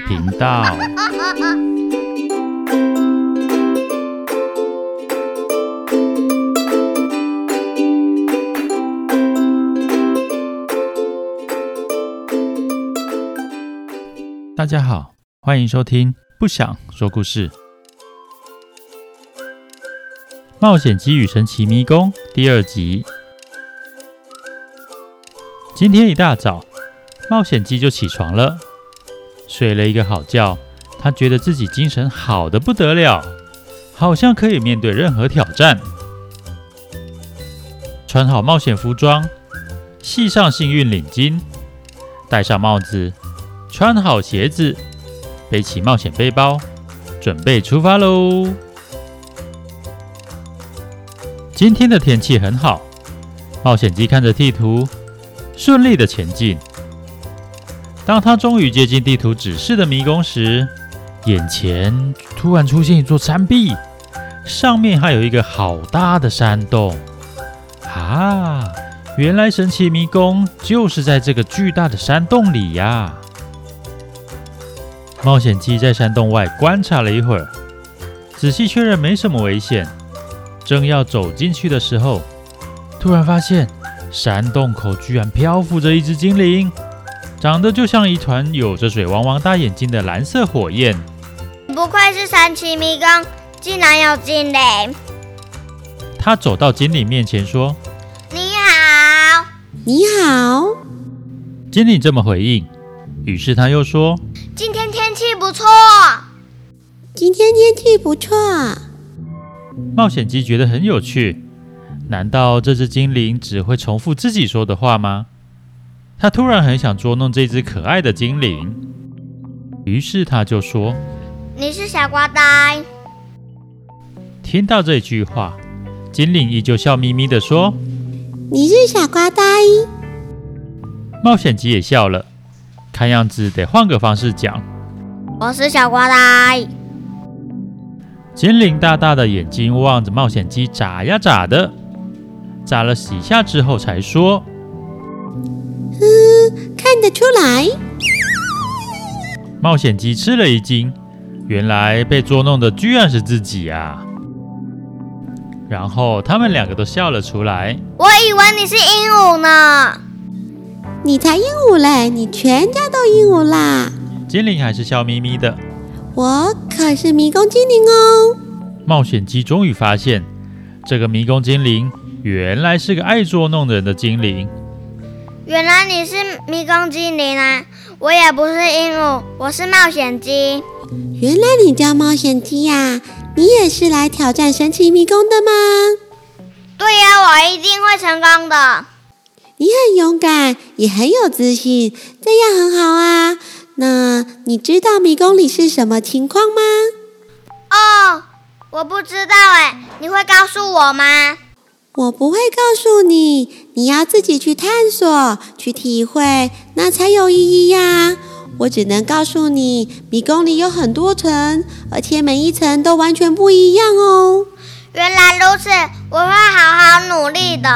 频道。大家好，欢迎收听《不想说故事》。《冒险鸡与神奇迷宫》第二集。今天一大早，冒险鸡就起床了，睡了一个好觉。他觉得自己精神好的不得了，好像可以面对任何挑战。穿好冒险服装，系上幸运领巾，戴上帽子，穿好鞋子，背起冒险背包，准备出发喽！今天的天气很好，冒险鸡看着地图，顺利的前进。当他终于接近地图指示的迷宫时，眼前突然出现一座山壁，上面还有一个好大的山洞。啊，原来神奇迷宫就是在这个巨大的山洞里呀！冒险鸡在山洞外观察了一会儿，仔细确认没什么危险。正要走进去的时候，突然发现山洞口居然漂浮着一只精灵，长得就像一团有着水汪汪大眼睛的蓝色火焰。不愧是神奇迷宫，竟然有精灵！他走到精灵面前说：“你好，你好。”精灵这么回应，于是他又说：“今天天气不错，今天天气不错。”冒险鸡觉得很有趣，难道这只精灵只会重复自己说的话吗？他突然很想捉弄这只可爱的精灵，于是他就说：“你是傻瓜呆。”听到这句话，精灵依旧笑眯眯的说：“你是傻瓜呆。”冒险鸡也笑了，看样子得换个方式讲：“我是小瓜呆。”精灵大大的眼睛望着冒险鸡，眨呀眨的，眨了几下之后才说：“嗯，看得出来。”冒险鸡吃了一惊，原来被捉弄的居然是自己啊！然后他们两个都笑了出来。我以为你是鹦鹉呢，你才鹦鹉嘞！你全家都鹦鹉啦！精灵还是笑眯眯的。我可是迷宫精灵哦！冒险鸡终于发现，这个迷宫精灵原来是个爱捉弄人的精灵。原来你是迷宫精灵啊！我也不是鹦鹉，我是冒险鸡。原来你叫冒险鸡呀？你也是来挑战神奇迷宫的吗？对呀，我一定会成功的。你很勇敢，也很有自信，这样很好啊。那你知道迷宫里是什么情况吗？哦，我不知道哎，你会告诉我吗？我不会告诉你，你要自己去探索、去体会，那才有意义呀。我只能告诉你，迷宫里有很多层，而且每一层都完全不一样哦。原来如此，我会好好努力的。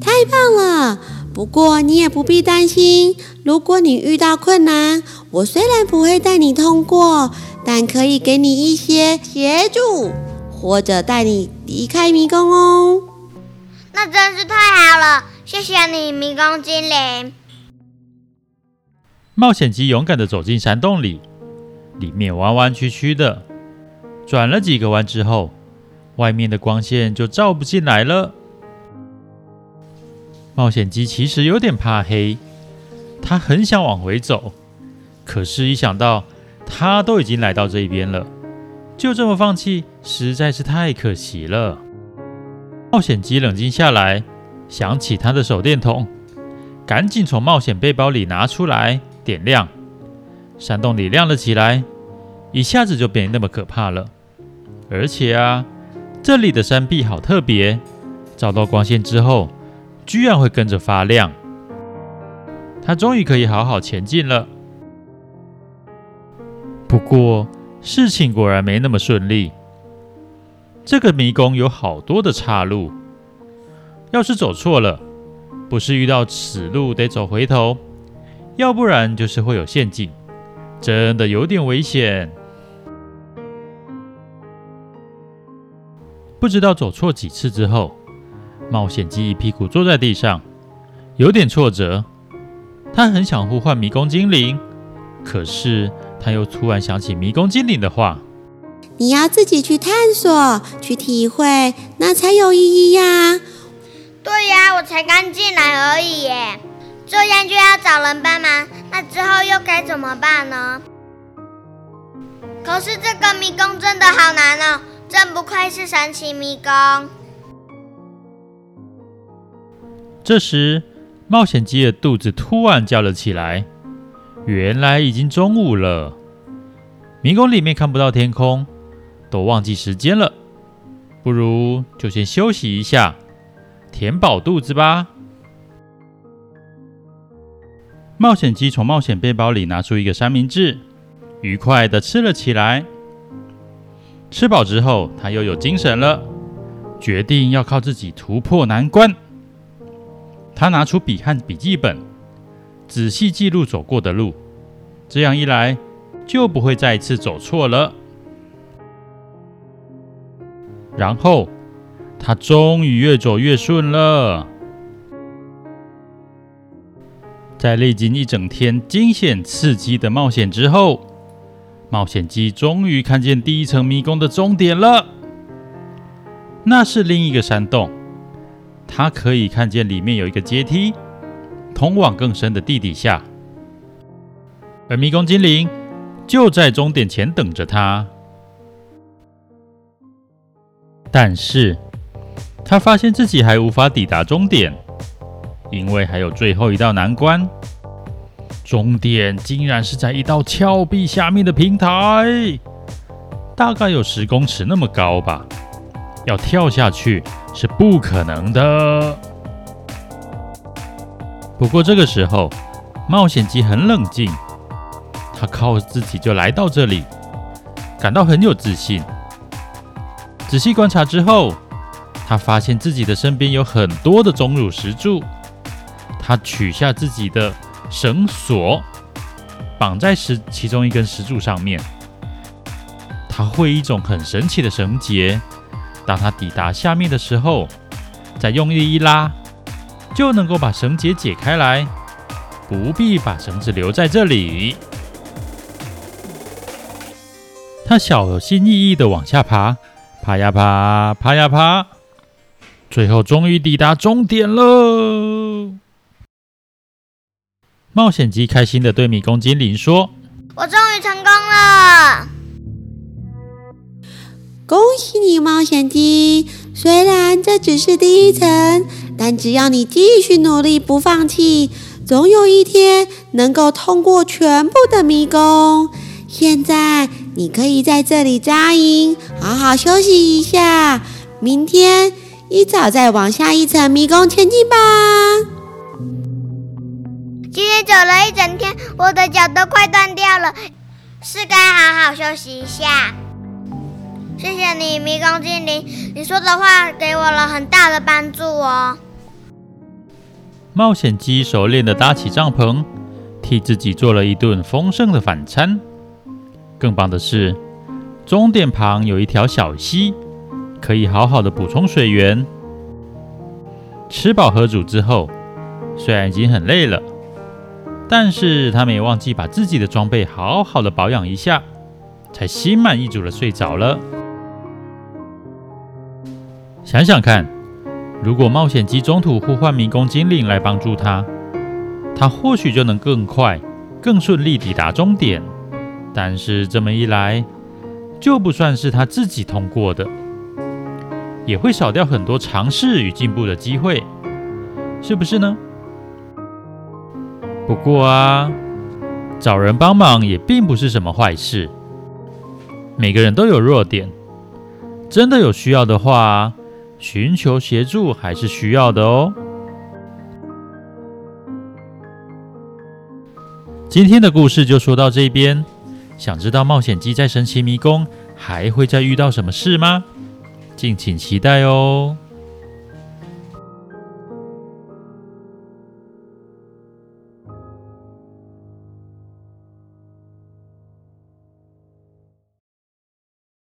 太棒了！不过你也不必担心，如果你遇到困难，我虽然不会带你通过，但可以给你一些协助，或者带你离开迷宫哦。那真是太好了，谢谢你，迷宫精灵。冒险鸡勇敢的走进山洞里，里面弯弯曲曲的，转了几个弯之后，外面的光线就照不进来了。冒险鸡其实有点怕黑，它很想往回走，可是，一想到它都已经来到这边了，就这么放弃，实在是太可惜了。冒险鸡冷静下来，想起他的手电筒，赶紧从冒险背包里拿出来，点亮。山洞里亮了起来，一下子就变那么可怕了。而且啊，这里的山壁好特别，照到光线之后，居然会跟着发亮，他终于可以好好前进了。不过事情果然没那么顺利。这个迷宫有好多的岔路，要是走错了，不是遇到死路得走回头，要不然就是会有陷阱，真的有点危险。不知道走错几次之后，冒险鸡一屁股坐在地上，有点挫折。他很想呼唤迷宫精灵，可是他又突然想起迷宫精灵的话：“你要自己去探索，去体会，那才有意义呀。”对呀，我才刚进来而已耶，这样就要找人帮忙，那之后又该怎么办呢？可是这个迷宫真的好难哦，真不愧是神奇迷宫。这时，冒险鸡的肚子突然叫了起来，原来已经中午了，迷宫里面看不到天空，都忘记时间了，不如就先休息一下。填饱肚子吧！冒险鸡从冒险背包里拿出一个三明治，愉快的吃了起来。吃饱之后，他又有精神了，决定要靠自己突破难关。他拿出笔和笔记本，仔细记录走过的路，这样一来就不会再次走错了。然后。他终于越走越顺了。在历经一整天惊险刺激的冒险之后，冒险机终于看见第一层迷宫的终点了。那是另一个山洞，他可以看见里面有一个阶梯，通往更深的地底下。而迷宫精灵就在终点前等着他。但是。他发现自己还无法抵达终点，因为还有最后一道难关。终点竟然是在一道峭壁下面的平台，大概有十公尺那么高吧。要跳下去是不可能的。不过这个时候，冒险鸡很冷静，他靠自己就来到这里，感到很有自信。仔细观察之后。他发现自己的身边有很多的钟乳石柱，他取下自己的绳索，绑在石其中一根石柱上面。他会一种很神奇的绳结，当他抵达下面的时候，再用力一拉，就能够把绳结解开来，不必把绳子留在这里。他小心翼翼地往下爬，爬呀爬，爬呀爬。最后终于抵达终点了！冒险鸡开心的对迷宫精灵说：“我终于成功了！恭喜你，冒险鸡！虽然这只是第一层，但只要你继续努力，不放弃，总有一天能够通过全部的迷宫。现在你可以在这里扎营，好好休息一下。明天。”一早再往下一层迷宫前进吧。今天走了一整天，我的脚都快断掉了，是该好好休息一下。谢谢你，迷宫精灵，你说的话给我了很大的帮助哦。冒险鸡熟练的搭起帐篷，替自己做了一顿丰盛的晚餐。更棒的是，终点旁有一条小溪。可以好好的补充水源。吃饱喝足之后，虽然已经很累了，但是他没忘记把自己的装备好好的保养一下，才心满意足的睡着了。想想看，如果冒险鸡中途呼唤迷宫精灵来帮助他，他或许就能更快、更顺利抵达终点。但是这么一来，就不算是他自己通过的。也会少掉很多尝试与进步的机会，是不是呢？不过啊，找人帮忙也并不是什么坏事。每个人都有弱点，真的有需要的话，寻求协助还是需要的哦。今天的故事就说到这边，想知道冒险鸡在神奇迷宫还会再遇到什么事吗？敬请期待哦！